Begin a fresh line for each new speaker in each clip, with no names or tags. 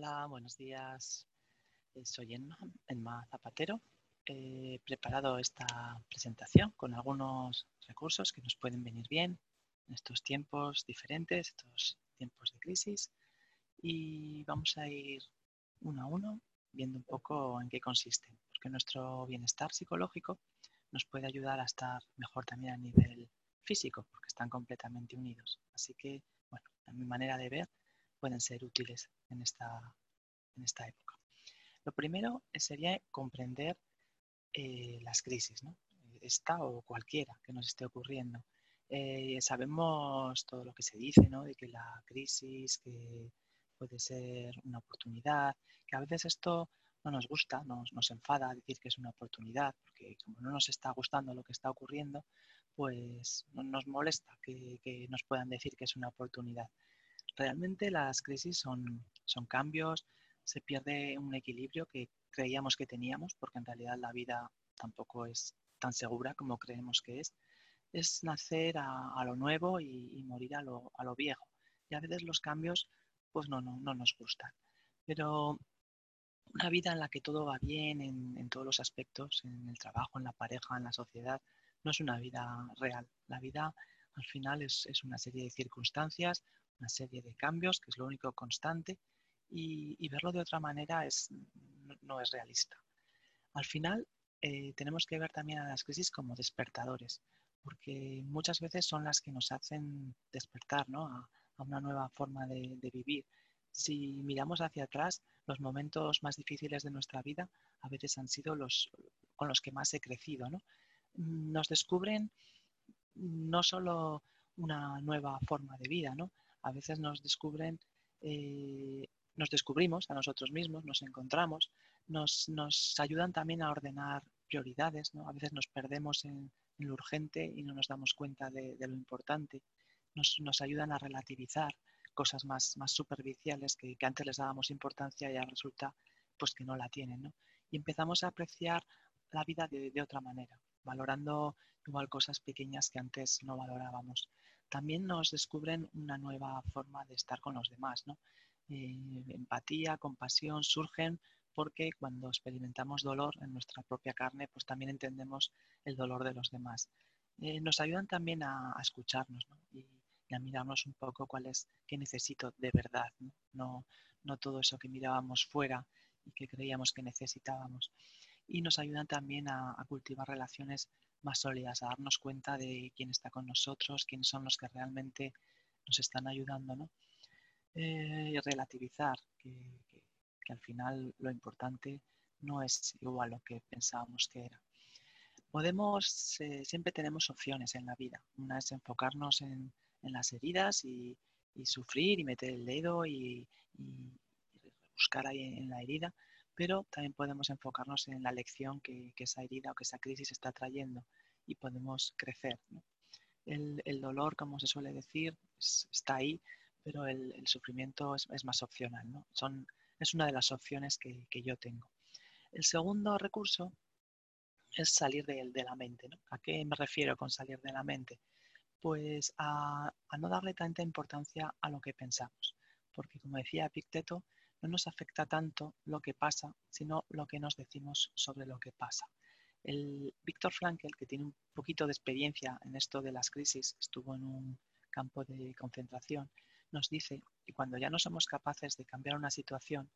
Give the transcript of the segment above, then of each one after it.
Hola, buenos días. Soy Enma, Zapatero. He preparado esta presentación con algunos recursos que nos pueden venir bien en estos tiempos diferentes, estos tiempos de crisis. Y vamos a ir uno a uno viendo un poco en qué consisten, porque nuestro bienestar psicológico nos puede ayudar a estar mejor también a nivel físico, porque están completamente unidos. Así que, bueno, a mi manera de ver, pueden ser útiles en esta, en esta época. Lo primero sería comprender eh, las crisis, ¿no? esta o cualquiera que nos esté ocurriendo. Eh, sabemos todo lo que se dice, ¿no? de que la crisis que puede ser una oportunidad, que a veces esto no nos gusta, nos, nos enfada decir que es una oportunidad, porque como no nos está gustando lo que está ocurriendo, pues nos molesta que, que nos puedan decir que es una oportunidad realmente las crisis son, son cambios, se pierde un equilibrio que creíamos que teníamos, porque en realidad la vida tampoco es tan segura como creemos que es. Es nacer a, lo nuevo y, morir a lo, a lo, viejo. Y a veces los cambios pues no, no, no nos gustan. Pero una vida en la que todo va bien en, en, todos los aspectos, en el trabajo, en la pareja, en la sociedad, no es una vida real. La vida al final es, es una serie de circunstancias, una serie de cambios, que es lo único constante, y, verlo de otra manera es, no, es realista. Al final, eh, tenemos que ver también a las crisis como despertadores, porque muchas veces son las que nos hacen despertar a, una nueva forma de, vivir. Si miramos hacia atrás, los momentos más difíciles de nuestra vida a veces han sido los con los que más he crecido. Nos descubren no solo una nueva forma de vida, ¿no? A veces nos descubren, eh, nos descubrimos a nosotros mismos, nos encontramos, nos, ayudan también a ordenar prioridades, ¿no? A veces nos perdemos en, lo urgente y no nos damos cuenta de, lo importante. Nos, ayudan a relativizar cosas más, más superficiales que, antes les dábamos importancia y ahora resulta pues que no la tienen, Y empezamos a apreciar la vida de, de otra manera, valorando igual cosas pequeñas que antes no valorábamos también nos descubren una nueva forma de estar con los demás. ¿no? Eh, empatía, compasión surgen porque cuando experimentamos dolor en nuestra propia carne, pues también entendemos el dolor de los demás. Eh, nos ayudan también a, escucharnos y, a mirarnos un poco cuál es, qué necesito de verdad, ¿no? No, todo eso que mirábamos fuera y que creíamos que necesitábamos. Y nos ayudan también a cultivar relaciones más sólidas, a darnos cuenta de quién está con nosotros, quiénes son los que realmente nos están ayudando, ¿no? Eh, y relativizar que, al final lo importante no es igual lo que pensábamos que era. Podemos, eh, siempre tenemos opciones en la vida. Una es enfocarnos en, las heridas y, sufrir y meter el dedo y, buscar ahí en la herida, pero también podemos enfocarnos en la lección que, esa herida o que esa crisis está trayendo y podemos crecer. El, dolor, como se suele decir, está ahí, pero el, sufrimiento es, más opcional. Son, es una de las opciones que, yo tengo. El segundo recurso es salir de, la mente. ¿A qué me refiero con salir de la mente? Pues a, a no darle tanta importancia a lo que pensamos, porque como decía Epicteto, no nos afecta tanto lo que pasa, sino lo que nos decimos sobre lo que pasa. El Víctor Frankl, que tiene un poquito de experiencia en esto de las crisis, estuvo en un campo de concentración, nos dice que cuando ya no somos capaces de cambiar una situación,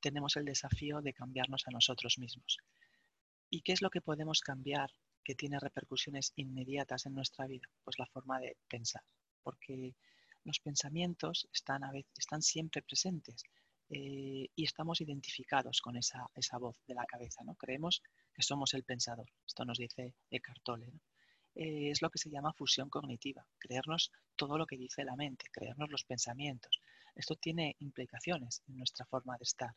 tenemos el desafío de cambiarnos a nosotros mismos. ¿Y qué es lo que podemos cambiar que tiene repercusiones inmediatas en nuestra vida? Pues la forma de pensar, porque los pensamientos están, a veces, están siempre presentes, eh, y estamos identificados con esa, voz de la cabeza. ¿no? Creemos que somos el pensador. Esto nos dice Eckhart Tolle. Eh, es lo que se llama fusión cognitiva, creernos todo lo que dice la mente, creernos los pensamientos. Esto tiene implicaciones en nuestra forma de estar,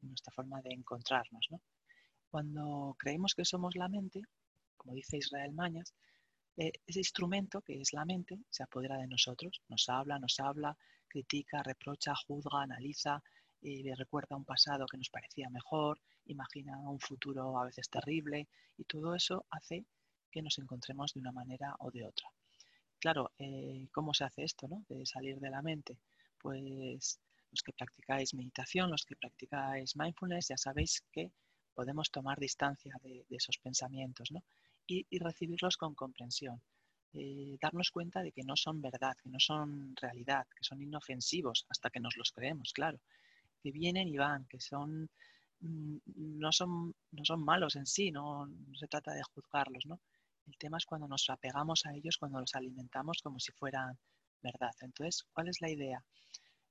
en nuestra forma de encontrarnos. Cuando creemos que somos la mente, como dice Israel Mañas, eh, ese instrumento que es la mente se apodera de nosotros, nos habla, nos habla, critica, reprocha, juzga, analiza, y recuerda un pasado que nos parecía mejor, imagina un futuro a veces terrible y todo eso hace que nos encontremos de una manera o de otra. Claro, eh, ¿cómo se hace esto, no? De salir de la mente. Pues Los que practicáis meditación, los que practicáis mindfulness, ya sabéis que podemos tomar distancia de, esos pensamientos ¿no? y, recibirlos con comprensión. Eh, darnos cuenta de que no son verdad, que no son realidad, que son inofensivos hasta que nos los creemos, claro, que vienen y van, que son mm, no son, no son malos en sí, no, se trata de juzgarlos, ¿no? El tema es cuando nos apegamos a ellos, cuando los alimentamos como si fueran verdad. Entonces, ¿cuál es la idea?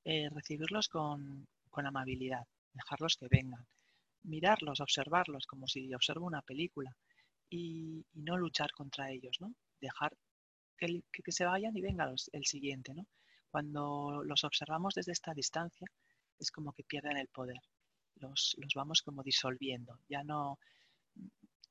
Eh, recibirlos con, amabilidad, dejarlos que vengan, mirarlos, observarlos como si observo una película y, no luchar contra ellos, ¿no? Dejar que, se vayan y venga el siguiente, ¿no? Cuando los observamos desde esta distancia es como que pierden el poder, los, vamos como disolviendo, ya no,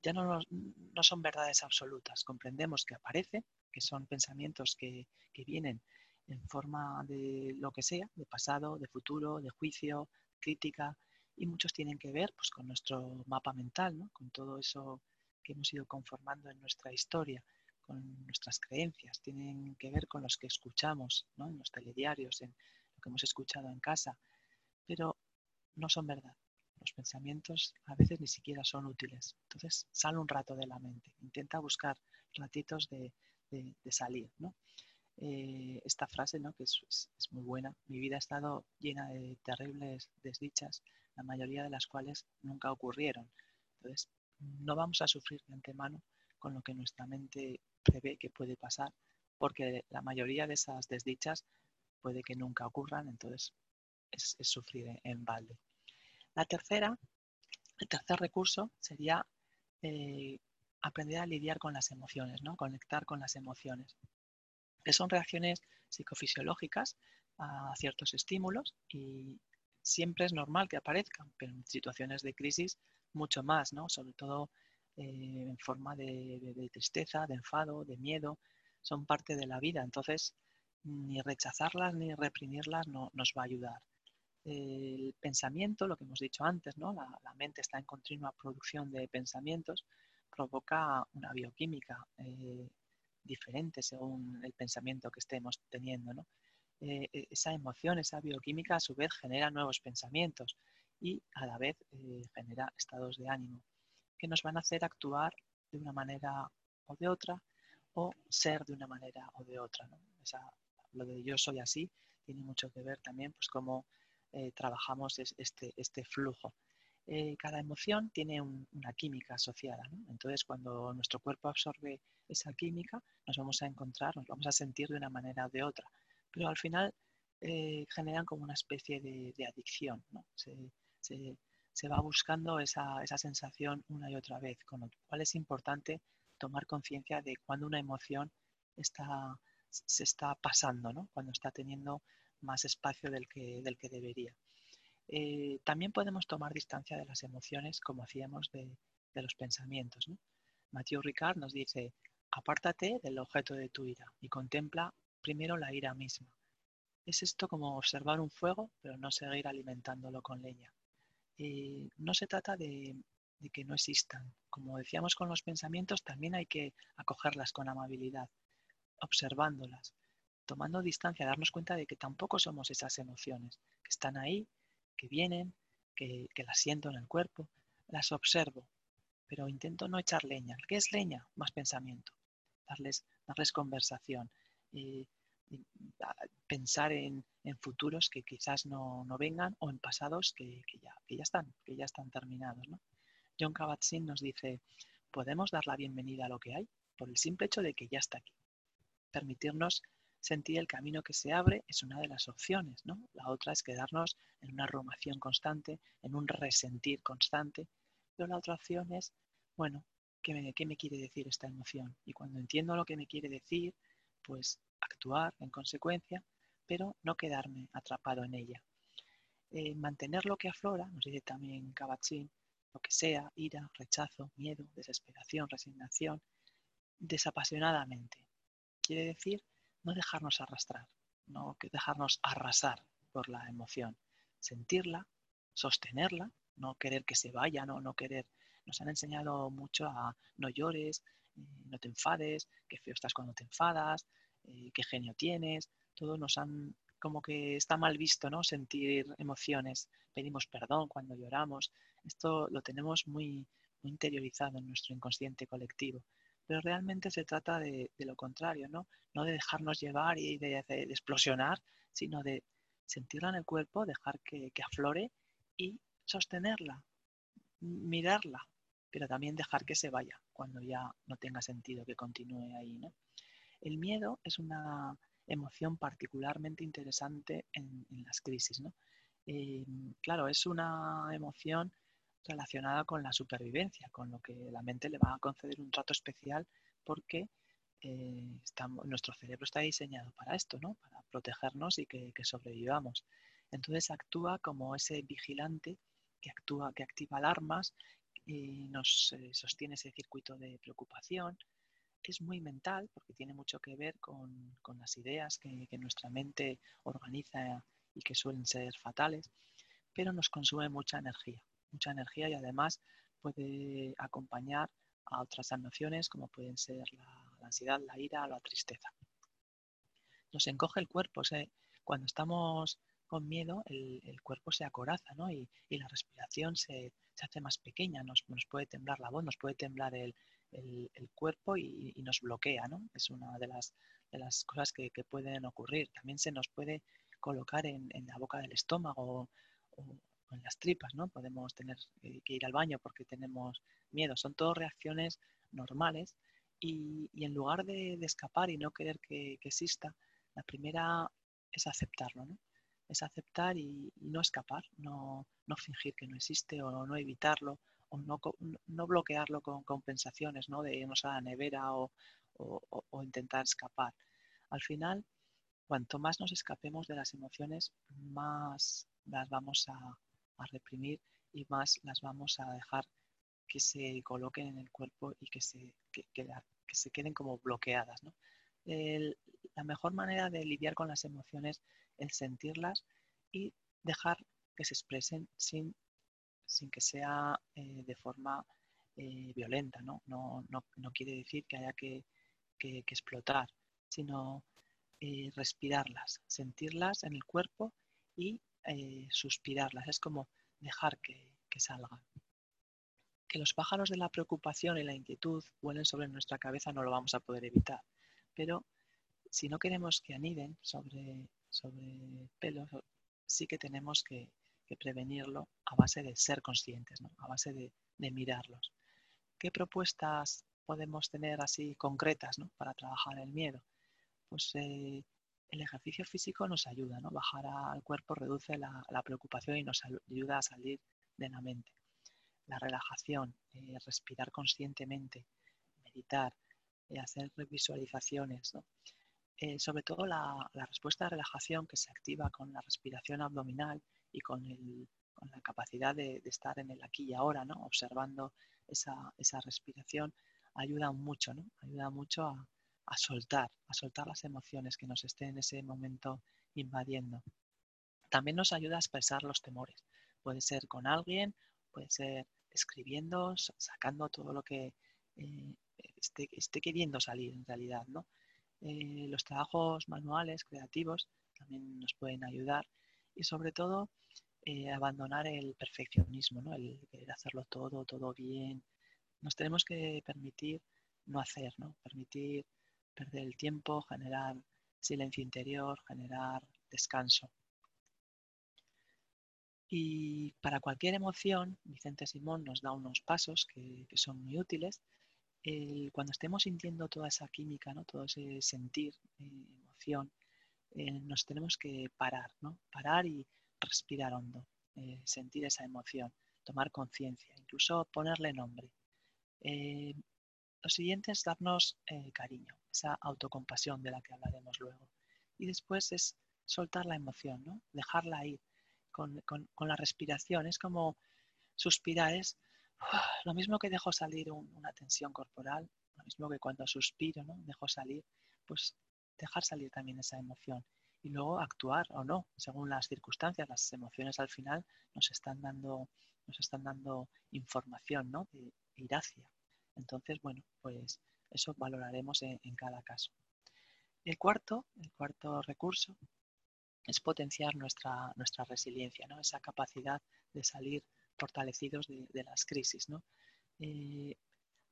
ya no, no, son verdades absolutas, comprendemos que aparecen, que son pensamientos que, que vienen en forma de lo que sea, de pasado, de futuro, de juicio, crítica, y muchos tienen que ver pues, con nuestro mapa mental, ¿no? con todo eso que hemos ido conformando en nuestra historia, con nuestras creencias, tienen que ver con los que escuchamos ¿no? en los telediarios, en lo que hemos escuchado en casa, pero no son verdad. Los pensamientos a veces ni siquiera son útiles. Entonces, sal un rato de la mente, intenta buscar ratitos de, de, salir. ¿no? Eh, esta frase, ¿no? que es, muy buena. Mi vida ha estado llena de terribles desdichas, la mayoría de las cuales nunca ocurrieron. Entonces, no vamos a sufrir de antemano con lo que nuestra mente prevé que puede pasar, porque la mayoría de esas desdichas puede que nunca ocurran, entonces es, sufrir en, balde. La tercera, el tercer recurso sería eh, aprender a lidiar con las emociones, ¿no? conectar con las emociones que son reacciones psicofisiológicas a ciertos estímulos y siempre es normal que aparezcan, pero en situaciones de crisis mucho más, ¿no? sobre todo eh, en forma de, tristeza, de enfado, de miedo, son parte de la vida, entonces ni rechazarlas ni reprimirlas no, nos va a ayudar. El pensamiento, lo que hemos dicho antes, ¿no? la, mente está en continua producción de pensamientos, provoca una bioquímica eh, diferente según el pensamiento que estemos teniendo. ¿no? Eh, e, esa emoción, esa bioquímica, a su vez genera nuevos pensamientos y a la vez eh, genera estados de ánimo que nos van a hacer actuar de una manera o de otra o ser de una manera o de otra. ¿no? lo de yo soy así tiene mucho que ver también pues cómo eh, trabajamos este, este flujo. cada emoción tiene una química asociada. Entonces, cuando nuestro cuerpo absorbe esa química, nos vamos a encontrar, nos vamos a sentir de una manera o de otra. Pero al final eh, generan como una especie de, adicción, ¿no? se, va buscando esa, sensación una y otra vez, con lo cual es importante tomar conciencia de cuando una emoción está, se está pasando, ¿no? cuando está teniendo más espacio del que, del que debería. Eh, también podemos tomar distancia de las emociones como hacíamos de, de los pensamientos. ¿no? Mathieu Ricard nos dice, Apártate del objeto de tu ira y contempla primero la ira misma. Es esto como observar un fuego, pero no seguir alimentándolo con leña. Eh, no se trata de, que no existan. Como decíamos con los pensamientos, también hay que acogerlas con amabilidad, observándolas, tomando distancia, darnos cuenta de que tampoco somos esas emociones, que están ahí, que vienen, que, que las siento en el cuerpo, las observo, pero intento no echar leña. ¿Qué es leña? Más pensamiento darles, darles conversación, y pensar en, futuros que quizás no, vengan o en pasados que, ya, ya, están, que ya están terminados. John Kabat-Zinn nos dice, podemos dar la bienvenida a lo que hay por el simple hecho de que ya está aquí. Permitirnos sentir el camino que se abre es una de las opciones, ¿no? La otra es quedarnos en una rumación constante, en un resentir constante, pero la otra opción es, bueno, ¿qué me, quiere decir esta emoción? Y cuando entiendo lo que me quiere decir, pues actuar en consecuencia, pero no quedarme atrapado en ella. Eh, mantener lo que aflora, nos dice también Kabat-Zinn, lo que sea, ira, rechazo, miedo, desesperación, resignación, desapasionadamente. Quiere decir no dejarnos arrastrar, no dejarnos arrasar por la emoción, sentirla, sostenerla, no querer que se vaya, no, no querer nos han enseñado mucho a no llores, eh, no te enfades, qué feo estás cuando te enfadas, eh, qué genio tienes. Todos nos han como que está mal visto, ¿no? Sentir emociones. Pedimos perdón cuando lloramos. Esto lo tenemos muy, interiorizado en nuestro inconsciente colectivo. Pero realmente se trata de, lo contrario, ¿no? No de dejarnos llevar y de, explosionar, sino de sentirla en el cuerpo, dejar que, que aflore y sostenerla, mirarla, pero también dejar que se vaya cuando ya no tenga sentido que continúe ahí, ¿no? El miedo es una emoción particularmente interesante en, las crisis. ¿no? Eh, claro, es una emoción relacionada con la supervivencia, con lo que la mente le va a conceder un trato especial porque eh, nuestro cerebro está diseñado para esto, ¿no? para protegernos y que, sobrevivamos. Entonces actúa como ese vigilante que actúa, que activa alarmas y nos eh, sostiene ese circuito de preocupación, es muy mental porque tiene mucho que ver con, las ideas que, nuestra mente organiza y que suelen ser fatales, pero nos consume mucha energía, mucha energía y además puede acompañar a otras emociones como pueden ser la, ansiedad, la ira, la tristeza. Nos encoge el cuerpo, cuando estamos con miedo el, cuerpo se acoraza y, la respiración se, hace más pequeña, nos, puede temblar la voz, nos puede temblar el, el, cuerpo y, nos bloquea, ¿no? Es una de las, de las cosas que, pueden ocurrir. También se nos puede colocar en, la boca del estómago o, en las tripas, ¿no? Podemos tener eh, que ir al baño porque tenemos miedo. Son todas reacciones normales y, en lugar de, escapar y no querer que, exista, la primera es aceptarlo, ¿no? Es aceptar y, no escapar, no, no, fingir que no existe o no evitarlo o no, bloquearlo con compensaciones, ¿no? de irnos a la nevera o, intentar escapar. Al final, cuanto más nos escapemos de las emociones, más las vamos a, reprimir y más las vamos a dejar que se coloquen en el cuerpo y que se, que, se queden como bloqueadas. la mejor manera de lidiar con las emociones es sentirlas y dejar que se expresen sin sin que sea eh, de forma eh, violenta. ¿no? No, no, quiere decir que haya que, explotar, sino eh, respirarlas, sentirlas en el cuerpo y suspirarlas. Es como dejar que, que salgan. Que los pájaros de la preocupación y la inquietud vuelen sobre nuestra cabeza no lo vamos a poder evitar, pero si no queremos que aniden sobre, sobre pelos, sí que tenemos que, prevenirlo a base de ser conscientes, a base de, mirarlos. ¿Qué propuestas podemos tener así concretas para trabajar el miedo? Pues eh, el ejercicio físico nos ayuda, ¿no? bajar al cuerpo reduce la, preocupación y nos ayuda a salir de la mente. La relajación, eh, respirar conscientemente, meditar, eh, hacer visualizaciones. sobre todo la, la respuesta de relajación que se activa con la respiración abdominal y con, la capacidad de, estar en el aquí y ahora, ¿no? observando esa, respiración, ayuda mucho, ¿no? ayuda mucho a, soltar, a soltar las emociones que nos estén en ese momento invadiendo. También nos ayuda a expresar los temores. Puede ser con alguien, puede ser escribiendo, sacando todo lo que eh, esté, queriendo salir en realidad. ¿no? Eh, los trabajos manuales, creativos, también nos pueden ayudar y sobre todo eh, abandonar el perfeccionismo, ¿no? el querer hacerlo todo, todo bien. Nos tenemos que permitir no hacer, ¿no? permitir perder el tiempo, generar silencio interior, generar descanso. Y para cualquier emoción, Vicente Simón nos da unos pasos que, son muy útiles. cuando estemos sintiendo toda esa química, ¿no? todo ese sentir, eh, emoción, eh, nos tenemos que parar, ¿no? Parar y respirar hondo, eh, sentir esa emoción, tomar conciencia, incluso ponerle nombre. Lo siguiente es darnos cariño, esa autocompasión de la que hablaremos luego. Y después es soltar la emoción, ¿no? Dejarla ir con, la respiración. Es como suspirar, es lo mismo que dejo salir una tensión corporal, lo mismo que cuando suspiro, ¿no? Dejo salir, pues dejar salir también esa emoción y luego actuar o no, según las circunstancias. Las emociones al final nos están dando, nos están dando información ¿no? de iracia. Entonces, bueno, pues eso valoraremos en, cada caso. El cuarto, el cuarto recurso es potenciar nuestra, nuestra resiliencia, ¿no? esa capacidad de salir fortalecidos de, las crisis. ¿no? Eh,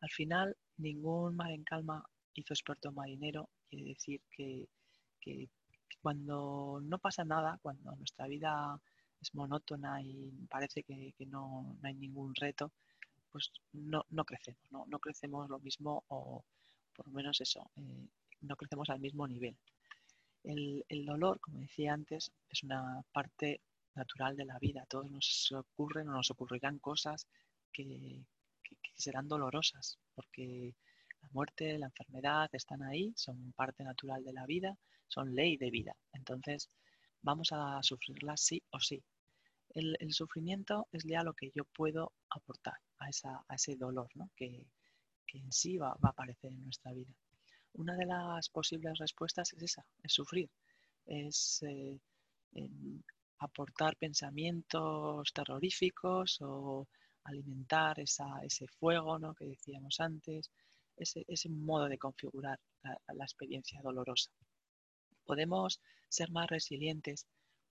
al final, ningún mar en calma hizo experto marinero, quiere decir que, cuando no pasa nada, cuando nuestra vida es monótona y parece que, no, hay ningún reto, pues no, crecemos, ¿no? crecemos lo mismo o por lo menos eso, eh, no crecemos al mismo nivel. El, dolor, como decía antes, es una parte natural de la vida. Todos nos ocurren o nos ocurrirán cosas que, serán dolorosas, porque la muerte, la enfermedad están ahí, son parte natural de la vida, son ley de vida. Entonces, vamos a sufrirlas sí o sí. El, sufrimiento es ya lo que yo puedo aportar a, ese dolor que, en sí va a aparecer en nuestra vida una de las posibles respuestas es esa, es sufrir, es eh, aportar pensamientos terroríficos o alimentar ese fuego ¿no? que decíamos antes, ese, ese modo de configurar la, experiencia dolorosa. Podemos ser más resilientes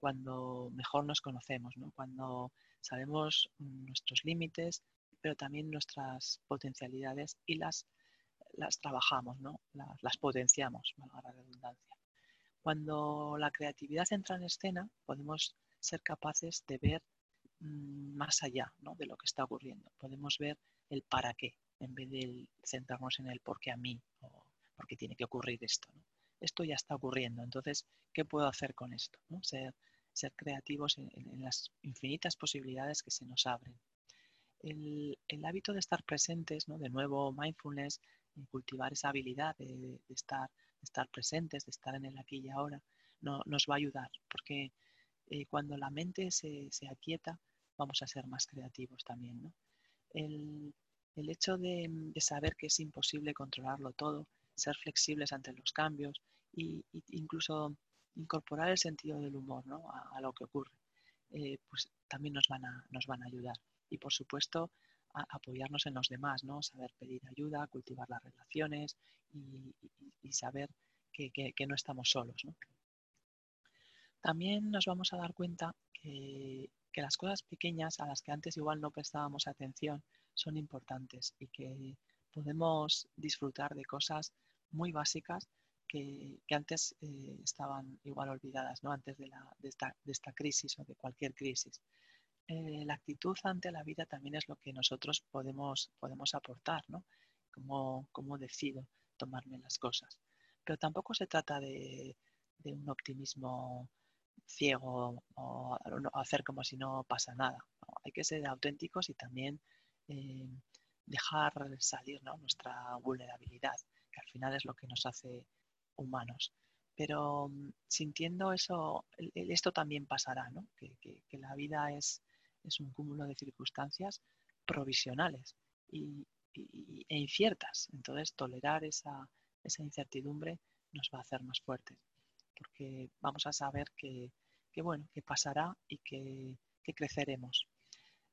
cuando mejor nos conocemos, cuando sabemos nuestros límites, pero también nuestras potencialidades y las las trabajamos, ¿no? las, potenciamos, valga la redundancia. Cuando la creatividad entra en escena, podemos ser capaces de ver mm, más allá de lo que está ocurriendo. Podemos ver el para qué, en vez de centrarnos en el por qué a mí o por qué tiene que ocurrir esto. Esto ya está ocurriendo, entonces, ¿qué puedo hacer con esto? Ser, ser creativos en, las infinitas posibilidades que se nos abren. El, el, hábito de estar presentes, ¿no? de nuevo, mindfulness, cultivar esa habilidad de, estar, estar presentes, de estar en el aquí y ahora, no, nos va a ayudar, porque eh, cuando la mente se, aquieta, vamos a ser más creativos también. El, hecho de, saber que es imposible controlarlo todo, ser flexibles ante los cambios e incluso incorporar el sentido del humor a, lo que ocurre, eh, pues también nos van, a, nos van a ayudar. Y por supuesto, apoyarnos en los demás, ¿no? Saber pedir ayuda, cultivar las relaciones y, saber que, no estamos solos, También nos vamos a dar cuenta que, las cosas pequeñas a las que antes igual no prestábamos atención son importantes y que podemos disfrutar de cosas muy básicas que, antes eh, estaban igual olvidadas, ¿no? antes de, esta, de, esta, crisis o de cualquier crisis. Eh, la actitud ante la vida también es lo que nosotros podemos, podemos aportar, ¿no? Cómo, decido tomarme las cosas. Pero tampoco se trata de, un optimismo ciego o hacer como si no pasa nada. Hay que ser auténticos y también eh, dejar salir nuestra vulnerabilidad, que al final es lo que nos hace humanos. Pero mm, sintiendo eso, esto también pasará, ¿no? que la vida es, un cúmulo de circunstancias provisionales y, e inciertas. Entonces, tolerar esa, incertidumbre nos va a hacer más fuertes, porque vamos a saber que, bueno, que pasará y que, creceremos.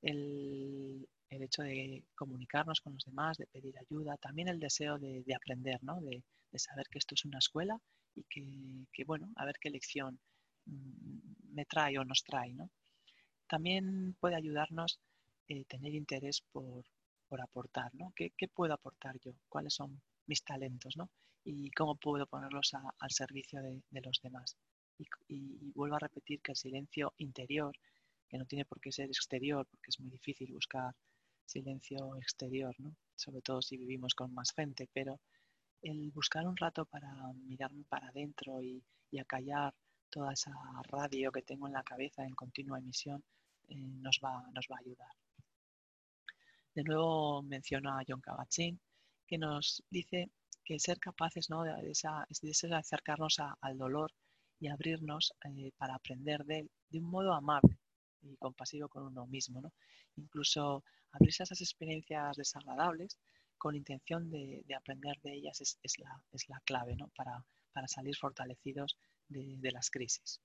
El, hecho de comunicarnos con los demás, de pedir ayuda, también el deseo de, aprender, de, saber que esto es una escuela y que, bueno, a ver qué lección mm, me trae o nos trae. ¿no? también puede ayudarnos eh, tener interés por, aportar, ¿no? ¿Qué, puedo aportar yo? ¿Cuáles son mis talentos, ¿no? Y cómo puedo ponerlos al servicio de, los demás. Y, vuelvo a repetir que el silencio interior, que no tiene por qué ser exterior, porque es muy difícil buscar silencio exterior, ¿no? Sobre todo si vivimos con más gente, pero el buscar un rato para mirarme para adentro y, y acallar toda esa radio que tengo en la cabeza en continua emisión, eh, nos, va, nos va a ayudar. De nuevo menciono a John kabat que nos dice que ser capaces ¿no? de, esa, de acercarnos al dolor y abrirnos eh, para aprender de él de un modo amable y compasivo con uno mismo. ¿no? Incluso abrirse a esas experiencias desagradables con intención de, aprender de ellas es, la, clave para, salir fortalecidos de, las crisis.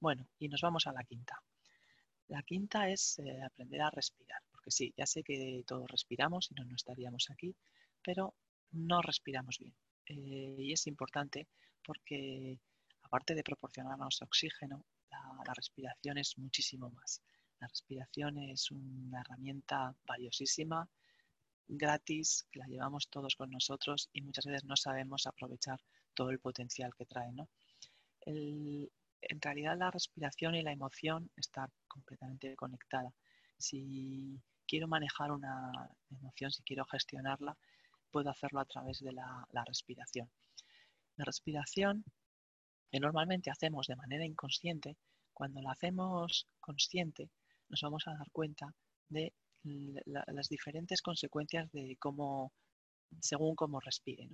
Bueno, y nos vamos a la quinta. La quinta es eh, aprender a respirar, porque sí, ya sé que todos respiramos, y no, no estaríamos aquí, pero no respiramos bien. Eh, y es importante porque, aparte de proporcionarnos oxígeno, la respiración es muchísimo más. La respiración es una herramienta valiosísima, gratis, que la llevamos todos con nosotros y muchas veces no sabemos aprovechar todo el potencial que trae. en realidad la respiración y la emoción están completamente conectada. Si quiero manejar una emoción, si quiero gestionarla, puedo hacerlo a través de la, respiración. La respiración que normalmente hacemos de manera inconsciente, cuando la hacemos consciente, nos vamos a dar cuenta de las diferentes consecuencias de cómo, según cómo respire.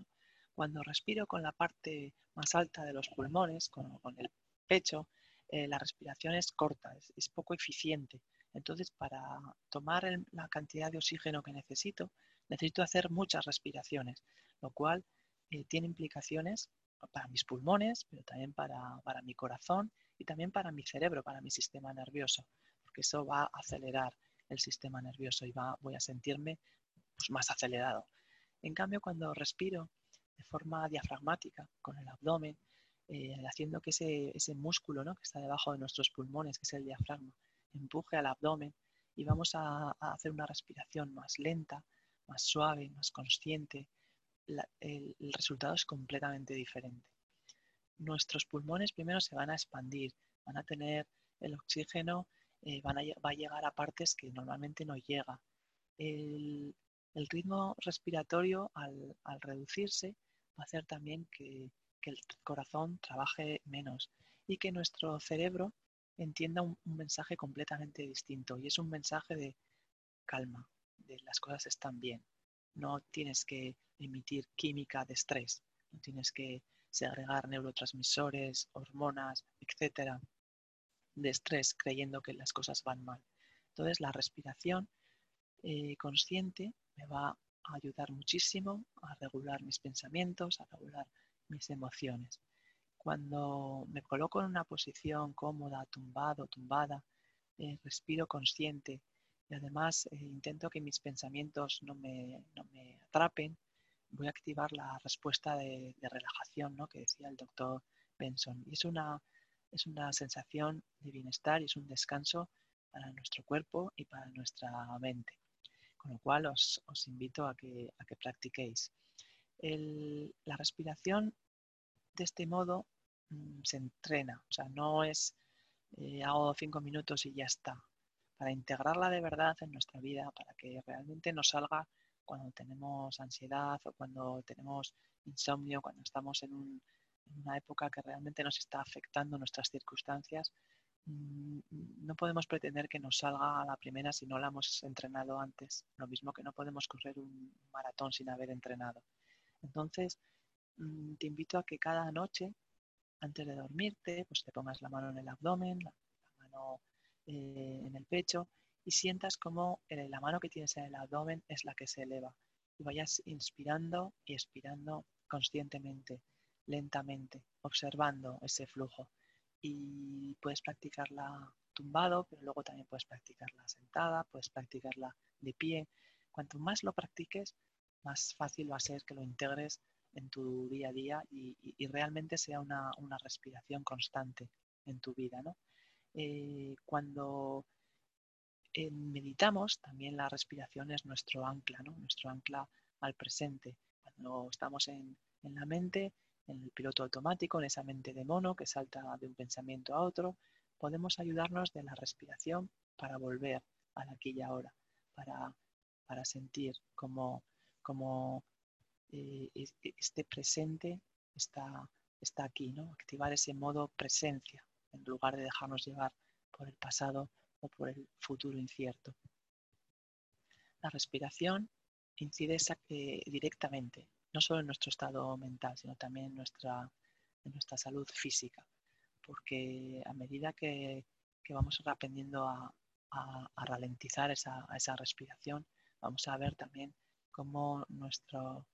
Cuando respiro con la parte más alta de los pulmones, con, el pecho, eh, la respiración es corta, es, poco eficiente. Entonces, para tomar la cantidad de oxígeno que necesito, necesito hacer muchas respiraciones, lo cual eh, tiene implicaciones para mis pulmones, pero también para, mi corazón y también para mi cerebro, para mi sistema nervioso, porque eso va a acelerar el sistema nervioso y va, voy a sentirme pues, más acelerado. En cambio, cuando respiro de forma diafragmática con el abdomen, eh, haciendo que ese, ese músculo ¿no? que está debajo de nuestros pulmones, que es el diafragma, empuje al abdomen y vamos a, hacer una respiración más lenta, más suave, más consciente, el, resultado es completamente diferente. Nuestros pulmones primero se van a expandir, van a tener el oxígeno, eh, van a, va a llegar a partes que normalmente no llega. El, ritmo respiratorio al, reducirse va a hacer también que, el corazón trabaje menos y que nuestro cerebro entienda un, mensaje completamente distinto y es un mensaje de calma, de las cosas están bien. No tienes que emitir química de estrés, no tienes que segregar neurotransmisores, hormonas, etcétera, de estrés creyendo que las cosas van mal. Entonces la respiración eh, consciente me va a ayudar muchísimo a regular mis pensamientos, a regular mis emociones. Cuando me coloco en una posición cómoda, tumbado, tumbada, eh, respiro consciente y además eh, intento que mis pensamientos no me, atrapen, voy a activar la respuesta de, relajación ¿no? que decía el doctor Benson. Y es una, es una sensación de bienestar y es un descanso para nuestro cuerpo y para nuestra mente. Con lo cual os, invito a que, a que practiquéis. la respiración de este modo mm, se entrena, o sea, no es eh, hago cinco minutos y ya está. Para integrarla de verdad en nuestra vida, para que realmente nos salga cuando tenemos ansiedad o cuando tenemos insomnio, cuando estamos en, una época que realmente nos está afectando nuestras circunstancias, mm, no podemos pretender que nos salga a la primera si no la hemos entrenado antes. Lo mismo que no podemos correr un maratón sin haber entrenado. Entonces, Mm, te invito a que cada noche, antes de dormirte, pues te pongas la mano en el abdomen, la, mano eh, en el pecho y sientas como eh, la mano que tienes en el abdomen es la que se eleva. Y vayas inspirando y expirando conscientemente, lentamente, observando ese flujo. Y puedes practicarla tumbado, pero luego también puedes practicarla sentada, puedes practicarla de pie. Cuanto más lo practiques, más fácil va a ser que lo integres en tu día a día y, realmente sea una, respiración constante en tu vida. Eh, cuando eh, meditamos, también la respiración es nuestro ancla, nuestro ancla al presente. Cuando estamos en, en la mente, en el piloto automático, en esa mente de mono que salta de un pensamiento a otro, podemos ayudarnos de la respiración para volver al aquí y ahora, para, para sentir como, como eh, este presente está, está aquí, ¿no? Activar ese modo presencia en lugar de dejarnos llevar por el pasado o por el futuro incierto. La respiración incide eh, directamente, no solo en nuestro estado mental, sino también en nuestra, nuestra salud física, porque a medida que, vamos aprendiendo a, ralentizar esa, esa, respiración, vamos a ver también cómo nuestro,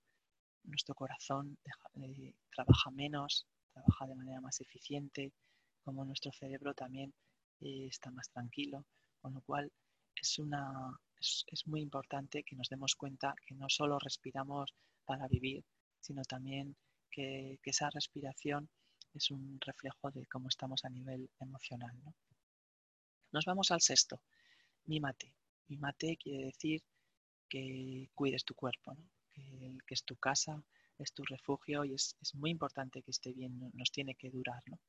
nuestro corazón eh, trabaja menos, trabaja de manera más eficiente, como nuestro cerebro también eh, está más tranquilo, con lo cual es, una, es, muy importante que nos demos cuenta que no solo respiramos para vivir, sino también que, esa respiración es un reflejo de cómo estamos a nivel emocional. Nos vamos al sexto, mímate. Mímate quiere decir que cuides tu cuerpo, que, que, es tu casa, es tu refugio y es, es, muy importante que esté bien, nos tiene que durar. ¿no?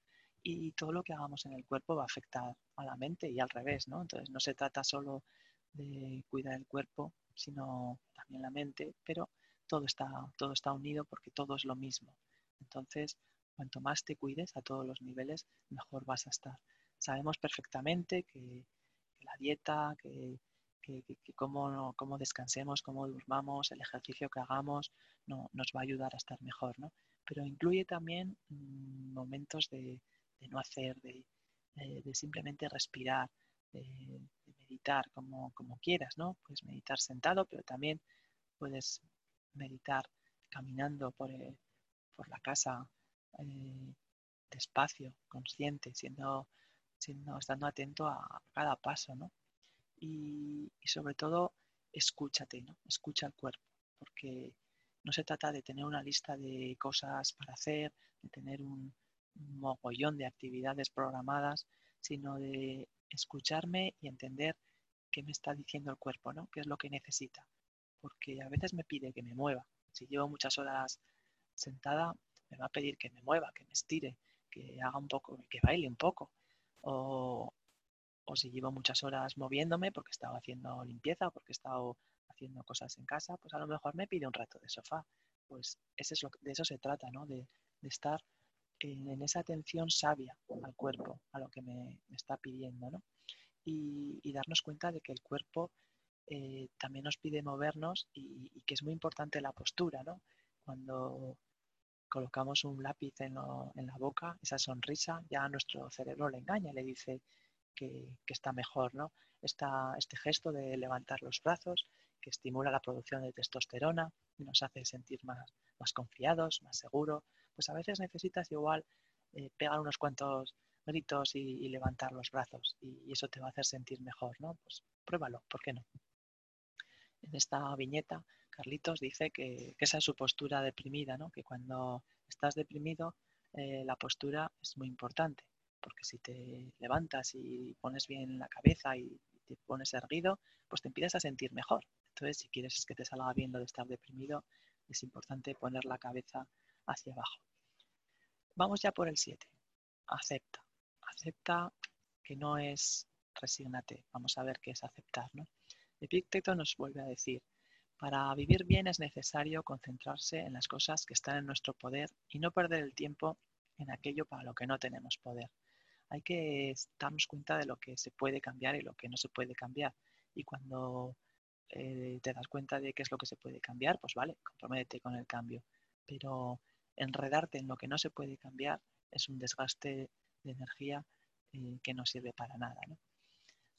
Y todo lo que hagamos en el cuerpo va a afectar a la mente y al revés. ¿no? Entonces no se trata solo de cuidar el cuerpo, sino también la mente, pero todo está, todo está unido porque todo es lo mismo. Entonces, cuanto más te cuides a todos los niveles, mejor vas a estar. Sabemos perfectamente que, la dieta, que, que, cómo, cómo, descansemos, cómo durmamos, el ejercicio que hagamos, no, nos va a ayudar a estar mejor, ¿no? Pero incluye también mm, momentos de, no hacer, de, simplemente respirar, de, meditar como, como, quieras, ¿no? Puedes meditar sentado, pero también puedes meditar caminando por, eh, por la casa eh, despacio, consciente, siendo, siendo, estando atento a cada paso, ¿no? Y, sobre todo, escúchate, ¿no? Escucha el cuerpo, porque no se trata de tener una lista de cosas para hacer, de tener un mogollón de actividades programadas, sino de escucharme y entender qué me está diciendo el cuerpo, ¿no? ¿Qué es lo que necesita? Porque a veces me pide que me mueva. Si llevo muchas horas sentada, me va a pedir que me mueva, que me estire, que haga un poco, que baile un poco. O, o si llevo muchas horas moviéndome porque he estado haciendo limpieza o porque he estado haciendo cosas en casa, pues a lo mejor me pide un rato de sofá. Pues ese es lo, de eso se trata, ¿no? De, de estar en, esa atención sabia al cuerpo, a lo que me, me está pidiendo, ¿no? Y, darnos cuenta de que el cuerpo eh, también nos pide movernos y, y, que es muy importante la postura, ¿no? Cuando colocamos un lápiz en, lo, en, la boca, esa sonrisa ya a nuestro cerebro le engaña, le dice que, que está mejor, ¿no? Esta, este gesto de levantar los brazos que estimula la producción de testosterona y nos hace sentir más, más confiados, más seguros, pues a veces necesitas igual eh, pegar unos cuantos gritos y, levantar los brazos y, eso te va a hacer sentir mejor, ¿no? Pues pruébalo, ¿por qué no? En esta viñeta, Carlitos dice que, que esa es su postura deprimida, ¿no? Que cuando estás deprimido, eh, la postura es muy importante, porque si te levantas y pones bien la cabeza y te pones erguido, pues te empiezas a sentir mejor. Entonces, si quieres que te salga bien lo de estar deprimido, es importante poner la cabeza hacia abajo. Vamos ya por el 7. Acepta. Acepta que no es resígnate. Vamos a ver qué es aceptar. ¿no? Epicteto nos vuelve a decir, para vivir bien es necesario concentrarse en las cosas que están en nuestro poder y no perder el tiempo en aquello para lo que no tenemos poder. Hay que darnos cuenta de lo que se puede cambiar y lo que no se puede cambiar. Y cuando eh, te das cuenta de qué es lo que se puede cambiar, pues vale, comprométete con el cambio. Pero enredarte en lo que no se puede cambiar es un desgaste de energía eh, que no sirve para nada. ¿no?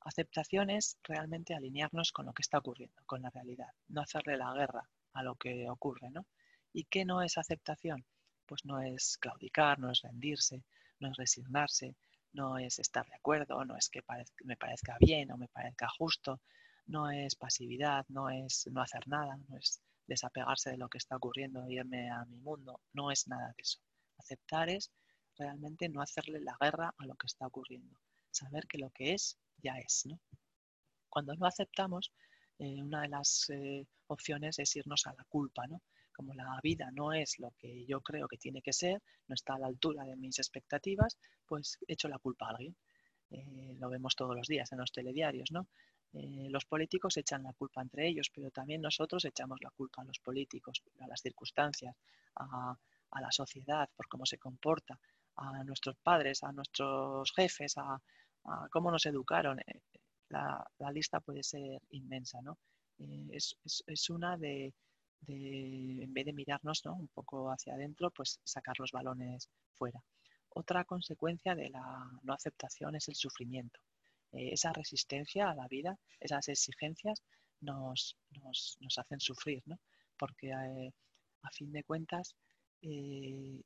Aceptación es realmente alinearnos con lo que está ocurriendo, con la realidad, no hacerle la guerra a lo que ocurre. ¿no? ¿Y qué no es aceptación? Pues no es claudicar, no es rendirse, no es resignarse, no es estar de acuerdo, no es que me parezca bien o me parezca justo, no es pasividad, no es no hacer nada, no es desapegarse de lo que está ocurriendo irme a mi mundo. No es nada de eso. Aceptar es realmente no hacerle la guerra a lo que está ocurriendo. Saber que lo que es, ya es. ¿no? Cuando no aceptamos, eh, una de las eh, opciones es irnos a la culpa. ¿no? Como la vida no es lo que yo creo que tiene que ser, no está a la altura de mis expectativas, pues echo la culpa a alguien. Eh, lo vemos todos los días en los telediarios, ¿no? Eh, los políticos echan la culpa entre ellos, pero también nosotros echamos la culpa a los políticos, a las circunstancias, a, la sociedad, por cómo se comporta, a nuestros padres, a nuestros jefes, a, cómo nos educaron. Eh, la, lista puede ser inmensa, ¿no? Eh, es, una de, en vez de mirarnos un poco hacia adentro, pues sacar los balones fuera. Otra consecuencia de la no aceptación es el sufrimiento. Eh, esa resistencia a la vida, esas exigencias nos, nos, hacen sufrir, ¿no? Porque eh, a fin de cuentas, eh,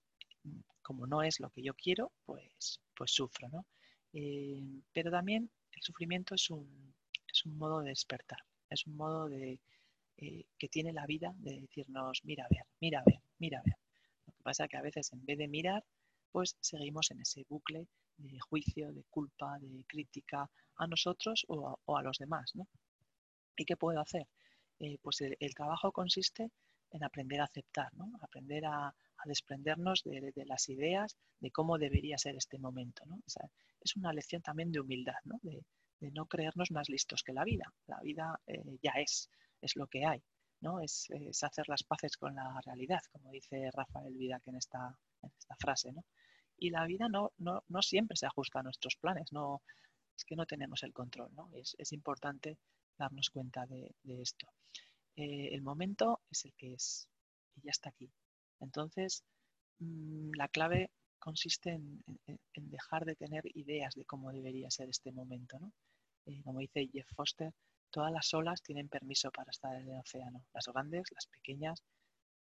como no es lo que yo quiero, pues, pues sufro, ¿no? pero también el sufrimiento es un, es un modo de despertar, es un modo de, que tiene la vida de decirnos, mira a ver, mira a ver, mira a ver. Lo que pasa es que a veces en vez de mirar, pues seguimos en ese bucle juicio, de culpa, de crítica a nosotros o a, los demás. ¿no? ¿Y qué puedo hacer? Eh, pues el, trabajo consiste en aprender a aceptar, ¿no? aprender a, desprendernos de, las ideas de cómo debería ser este momento. ¿no? es una lección también de humildad, ¿no? De, no creernos más listos que la vida. La vida eh, ya es, es lo que hay. ¿no? Es, hacer las paces con la realidad, como dice Rafael Vidac en esta, en esta frase. ¿no? Y la vida no, no, no, siempre se ajusta a nuestros planes, no, es que no tenemos el control. ¿no? Es, es importante darnos cuenta de, esto. Eh, el momento es el que es y ya está aquí. Entonces, mm, la clave consiste en, dejar de tener ideas de cómo debería ser este momento. ¿no? Eh, como dice Jeff Foster, todas las olas tienen permiso para estar en el océano, las grandes, las pequeñas.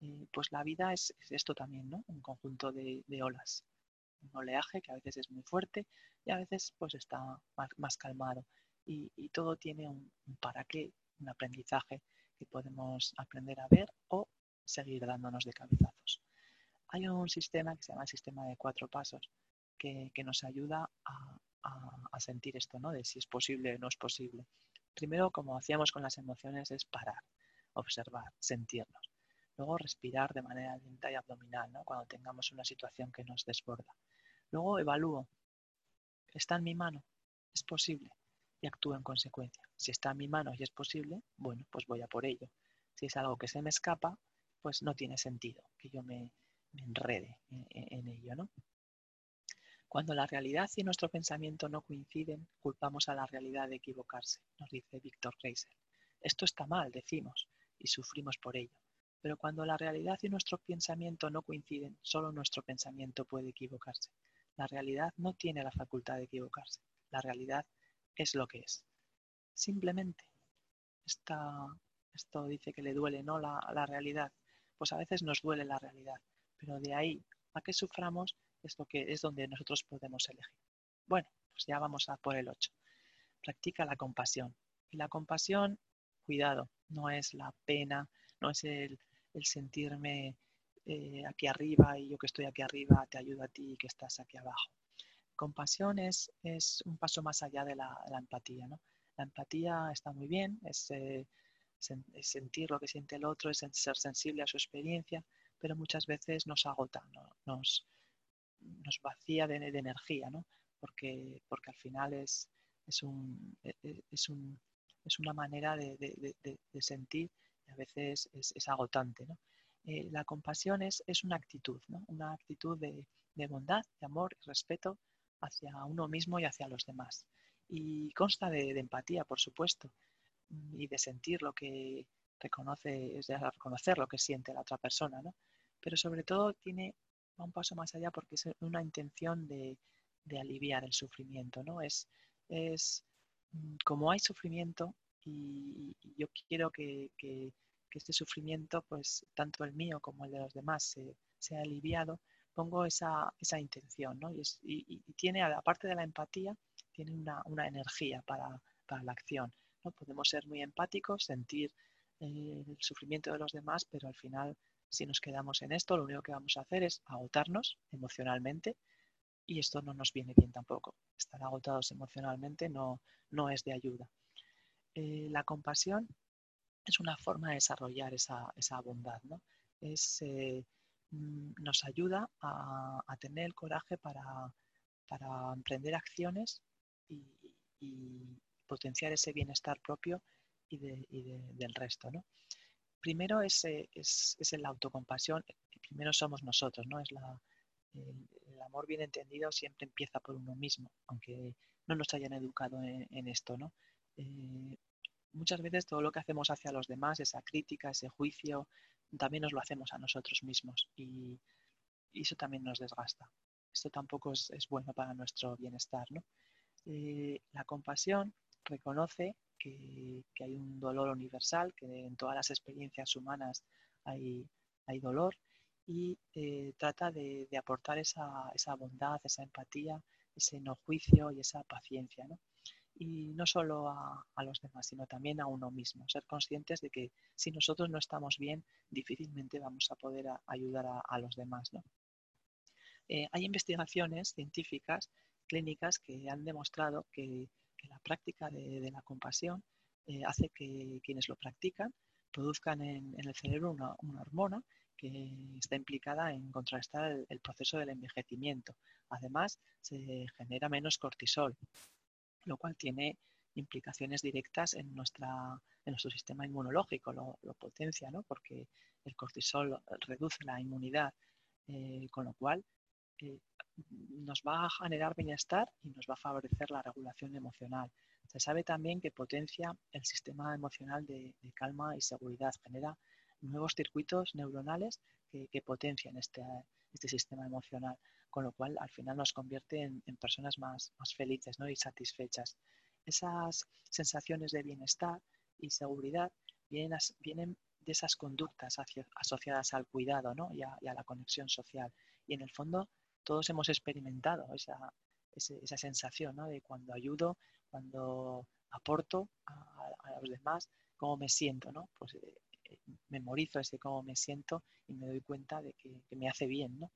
Eh, pues la vida es, esto también, ¿no? un conjunto de, olas. Un oleaje que a veces es muy fuerte y a veces pues está más calmado y, todo tiene un, para qué, un aprendizaje que podemos aprender a ver o seguir dándonos de cabezazos. Hay un sistema que se llama el sistema de cuatro pasos que, nos ayuda a, sentir esto, ¿no? De si es posible o no es posible. Primero, como hacíamos con las emociones, es parar, observar, sentirnos. Luego, respirar de manera lenta y abdominal, ¿no? Cuando tengamos una situación que nos desborda. Luego, evalúo. ¿Está en mi mano? ¿Es posible? y actúo en consecuencia. Si está en mi mano y es posible, bueno, pues voy a por ello. Si es algo que se me escapa, pues no tiene sentido que yo me, enrede en, ello, ¿no? Cuando la realidad y nuestro pensamiento no coinciden, culpamos a la realidad de equivocarse, nos dice Víctor Reisel. Esto está mal, decimos, y sufrimos por ello. Pero cuando la realidad y nuestro pensamiento no coinciden, solo nuestro pensamiento puede equivocarse. La realidad no tiene la facultad de equivocarse. La realidad es lo que es. Simplemente, esto dice que le duele, ¿no? La, la realidad. Pues a veces nos duele la realidad, pero de ahí a que suframos es lo que es donde nosotros podemos elegir. Bueno, pues ya vamos a por el 8. Practica la compasión. Y la compasión, cuidado, no es la pena, no es el, sentirme eh, aquí arriba y yo que estoy aquí arriba te ayudo a ti que estás aquí abajo compasión es, un paso más allá de la, empatía. ¿no? La empatía está muy bien, es, eh, sentir lo que siente el otro, es ser sensible a su experiencia, pero muchas veces nos agota, nos, nos vacía de, energía, ¿no? porque, porque al final es, es, un, e, e, es, un, es una manera de, sentir y a veces es, agotante. ¿no? Eh, la compasión es, es una actitud, ¿no? una actitud de, bondad, de amor y respeto hacia uno mismo y hacia los demás. Y consta de, empatía, por supuesto, y de sentir lo que reconoce, es de reconocer lo que siente la otra persona, ¿no? Pero sobre todo tiene un paso más allá porque es una intención de, aliviar el sufrimiento, ¿no? Es, es mm, como hay sufrimiento y, yo quiero que, este sufrimiento, pues tanto el mío como el de los demás, sea aliviado, pongo esa, esa intención, ¿no? Y, y, tiene, aparte de la empatía, tiene una, una energía para, para, la acción, ¿no? Podemos ser muy empáticos, sentir eh, el sufrimiento de los demás, pero al final, si nos quedamos en esto, lo único que vamos a hacer es agotarnos emocionalmente y esto no nos viene bien tampoco. Estar agotados emocionalmente no, no es de ayuda. Eh, la compasión es una forma de desarrollar esa, esa bondad, ¿no? Es... Eh, Mm, nos ayuda a, tener el coraje para, emprender acciones y, potenciar ese bienestar propio y, del resto. ¿no? Primero es, es, es, la autocompasión, primero somos nosotros, ¿no? Es la, el, amor bien entendido siempre empieza por uno mismo, aunque no nos hayan educado en, esto. ¿no? Eh, muchas veces todo lo que hacemos hacia los demás, esa crítica, ese juicio, también nos lo hacemos a nosotros mismos y, eso también nos desgasta. Esto tampoco es, bueno para nuestro bienestar. ¿no? Eh, la compasión reconoce que, hay un dolor universal, que en todas las experiencias humanas hay, hay dolor y eh, trata de, aportar esa, esa, bondad, esa empatía, ese no juicio y esa paciencia. ¿no? Y no solo a, los demás, sino también a uno mismo. Ser conscientes de que si nosotros no estamos bien, difícilmente vamos a poder ayudar a, los demás. Eh, hay investigaciones científicas clínicas que han demostrado que, la práctica de, la compasión eh, hace que quienes lo practican produzcan en, el cerebro una, hormona que está implicada en contrarrestar el, proceso del envejecimiento. Además, se genera menos cortisol, lo cual tiene implicaciones directas en, nuestra, en nuestro sistema inmunológico, lo, potencia, ¿no? porque el cortisol reduce la inmunidad, eh, con lo cual eh, nos va a generar bienestar y nos va a favorecer la regulación emocional. Se sabe también que potencia el sistema emocional de, calma y seguridad, genera nuevos circuitos neuronales que, potencian este, este, sistema emocional, con lo cual al final nos convierte en, personas más, felices y satisfechas. Esas sensaciones de bienestar y seguridad vienen, vienen de esas conductas asociadas al cuidado y, a, la conexión social. Y en el fondo todos hemos experimentado esa, esa sensación de cuando ayudo, cuando aporto a, los demás, cómo me siento, ¿no? Pues eh, eh, memorizo ese cómo me siento y me doy cuenta de que, me hace bien, ¿no?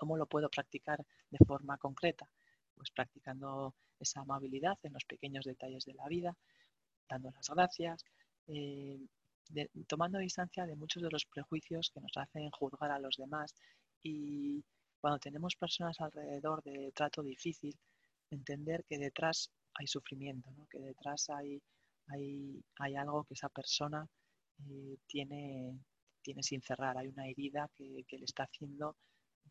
¿Cómo lo puedo practicar de forma concreta? Pues practicando esa amabilidad en los pequeños detalles de la vida, dando las gracias, eh, tomando distancia de muchos de los prejuicios que nos hacen juzgar a los demás y cuando tenemos personas alrededor de trato difícil, entender que detrás hay sufrimiento, que detrás hay, hay, hay, algo que esa persona eh, tiene, tiene sin cerrar, hay una herida que, le está haciendo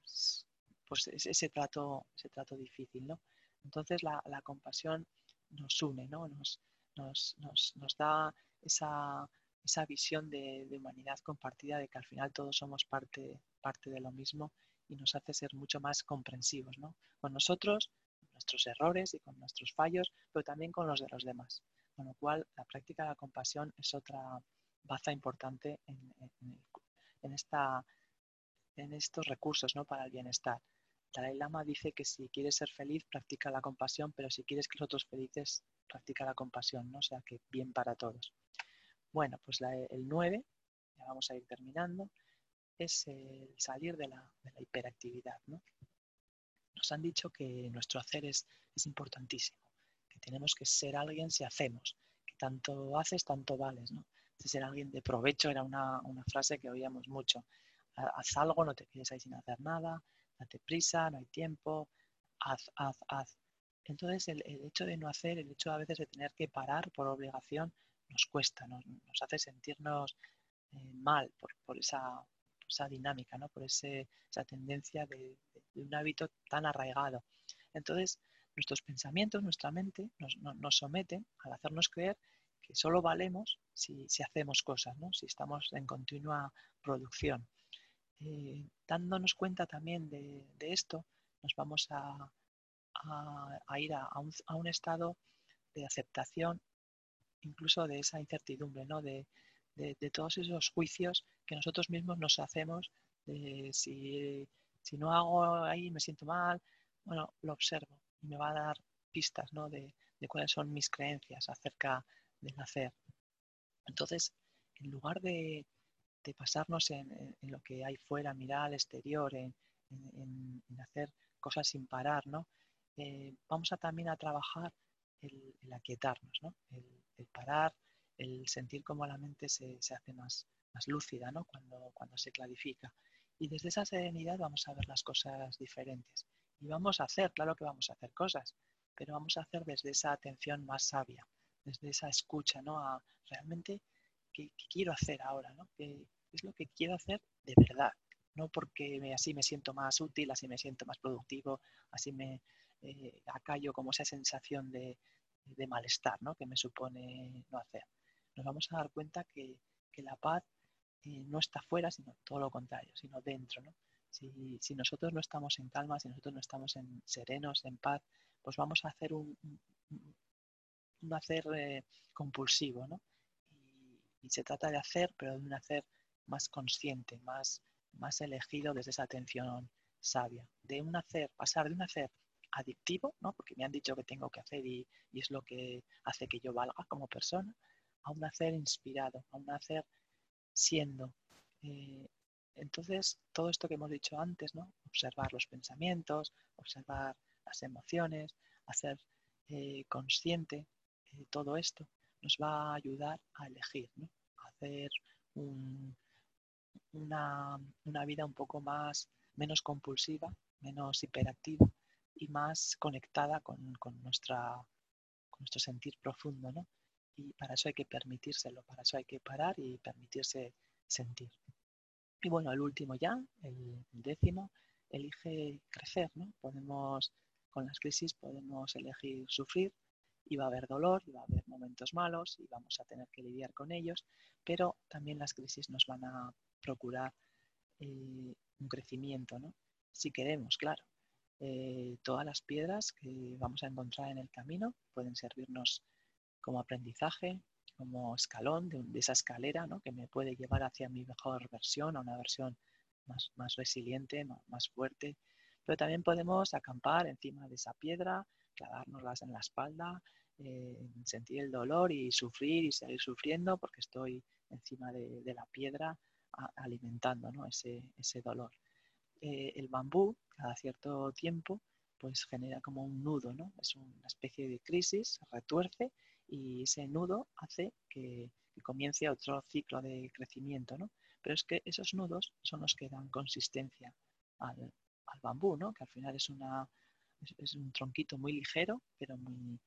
pues, pues ese, trato, ese trato difícil. ¿no? Entonces la, compasión nos une, ¿no? nos, nos, nos, da esa, esa visión de, humanidad compartida, de que al final todos somos parte, parte de lo mismo y nos hace ser mucho más comprensivos ¿no? con nosotros, nuestros errores y con nuestros fallos, pero también con los de los demás. Con lo cual, la práctica de la compasión es otra baza importante en, en, esta, en estos recursos ¿no? para el bienestar. Dalai Lama dice que si quieres ser feliz, practica la compasión, pero si quieres que los otros felices, practica la compasión, ¿no? O sea que bien para todos. Bueno, pues el 9, ya vamos a ir terminando, es el salir de la, hiperactividad. Nos han dicho que nuestro hacer es, importantísimo, que tenemos que ser alguien si hacemos, que tanto haces, tanto vales. ¿no? ser alguien de provecho era una, frase que oíamos mucho. Haz algo, no te quedes ahí sin hacer nada, date prisa, no hay tiempo, haz, haz, haz. Entonces el, hecho de no hacer, el hecho a veces de tener que parar por obligación, nos cuesta, nos, hace sentirnos eh, mal por, esa, esa dinámica, ¿no? por ese, esa tendencia de, un hábito tan arraigado. Entonces, nuestros pensamientos, nuestra mente nos, someten al hacernos creer que solo valemos si, hacemos cosas, ¿no? si estamos en continua producción. Eh, dándonos cuenta también de, esto, nos vamos a, ir a un, estado de aceptación, incluso de esa incertidumbre, ¿no? de, de, todos esos juicios que nosotros mismos nos hacemos de si, no hago ahí me siento mal, bueno, lo observo y me va a dar pistas ¿no? de, cuáles son mis creencias acerca del hacer. Entonces, en lugar de, pasarnos en, lo que hay fuera, mirar al exterior, en, hacer cosas sin parar, ¿no? Eh, vamos a también a trabajar el, aquietarnos, ¿no? el parar, el sentir cómo la mente se, hace más, más lúcida ¿no? cuando, cuando se clarifica. Y desde esa serenidad vamos a ver las cosas diferentes. Y vamos a hacer, claro que vamos a hacer cosas, pero vamos a hacer desde esa atención más sabia, desde esa escucha, ¿no? A realmente qué, quiero hacer ahora, ¿no? ¿Qué es lo que quiero hacer de verdad? No porque así me siento más útil, así me siento más productivo, así me eh, acallo como esa sensación de, de malestar, ¿no? Que me supone no hacer nos vamos a dar cuenta que, la paz eh, no está fuera, sino todo lo contrario, sino dentro. Si, nosotros no estamos en calma, si nosotros no estamos en serenos, en paz, pues vamos a hacer un, hacer eh, compulsivo. Y, se trata de hacer, pero de un hacer más consciente, más, más elegido desde esa atención sabia. De un hacer, pasar de un hacer adictivo, ¿no? porque me han dicho que tengo que hacer y, y es lo que hace que yo valga como persona, a un nacer inspirado, a un nacer siendo. Eh, entonces, todo esto que hemos dicho antes, ¿no? observar los pensamientos, observar las emociones, hacer eh, consciente eh, todo esto, nos va a ayudar a elegir, a hacer una, vida un poco más, menos compulsiva, menos hiperactiva y más conectada con, nuestra, con nuestro sentir profundo. ¿no? Y para eso hay que permitírselo, para eso hay que parar y permitirse sentir. Y bueno, el último ya, el décimo, elige crecer, ¿no? Podemos, con las crisis podemos elegir sufrir y va a haber dolor va a haber momentos malos y vamos a tener que lidiar con ellos, pero también las crisis nos van a procurar eh, un crecimiento, ¿no? Si queremos, claro. Eh, todas las piedras que vamos a encontrar en el camino pueden servirnos como aprendizaje, como escalón de, esa escalera ¿no? que me puede llevar hacia mi mejor versión, a una versión más, más resiliente, más, fuerte. Pero también podemos acampar encima de esa piedra, clavárnoslas en la espalda, eh, sentir el dolor y sufrir y seguir sufriendo porque estoy encima de, la piedra alimentando ese, ese, dolor. Eh, el bambú, cada cierto tiempo, pues genera como un nudo, ¿no? Es una especie de crisis, retuerce y ese nudo hace que, comience otro ciclo de crecimiento, ¿no? Pero es que esos nudos son los que dan consistencia al, bambú, ¿no? Que al final es, una, es, un tronquito muy ligero, pero muy,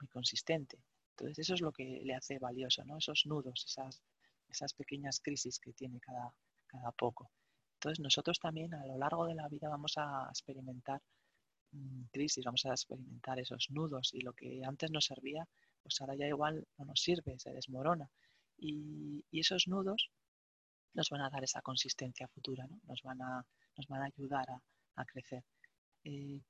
muy consistente. Entonces eso es lo que le hace valioso, ¿no? Esos nudos, esas, esas pequeñas crisis que tiene cada, cada poco. Entonces nosotros también a lo largo de la vida vamos a experimentar mm, crisis, vamos a experimentar esos nudos y lo que antes nos servía pues ahora ya igual no nos sirve, se desmorona. Y, esos nudos nos van a dar esa consistencia futura, ¿no? nos, van a, nos van a ayudar a, crecer. Eh,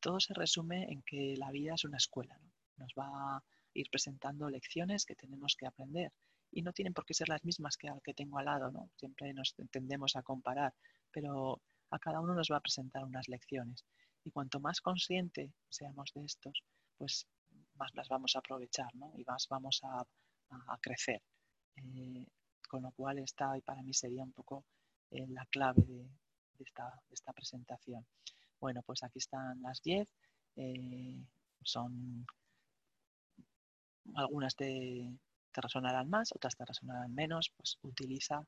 todo se resume en que la vida es una escuela, nos va a ir presentando lecciones que tenemos que aprender y no tienen por qué ser las mismas que al que tengo al lado, ¿no? siempre nos tendemos a comparar, pero a cada uno nos va a presentar unas lecciones y cuanto más consciente seamos de estos, pues más las vamos a aprovechar y más vamos a, crecer. Eh, con lo cual esta para mí sería un poco eh, la clave de, esta, presentación. Bueno, pues aquí están las 10. Eh, son algunas te, te, resonarán más, otras te resonarán menos. Pues utiliza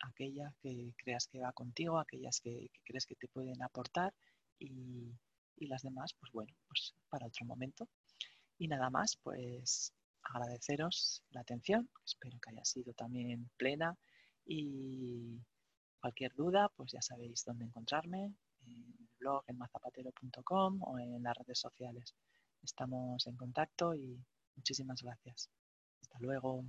aquella que creas que va contigo, aquellas que, crees que te pueden aportar y, y las demás, pues bueno, pues para otro momento. Y nada más, pues agradeceros la atención, espero que haya sido también plena y cualquier duda, pues ya sabéis dónde encontrarme, en el blog en mazapatero.com o en las redes sociales. Estamos en contacto y muchísimas gracias. Hasta luego.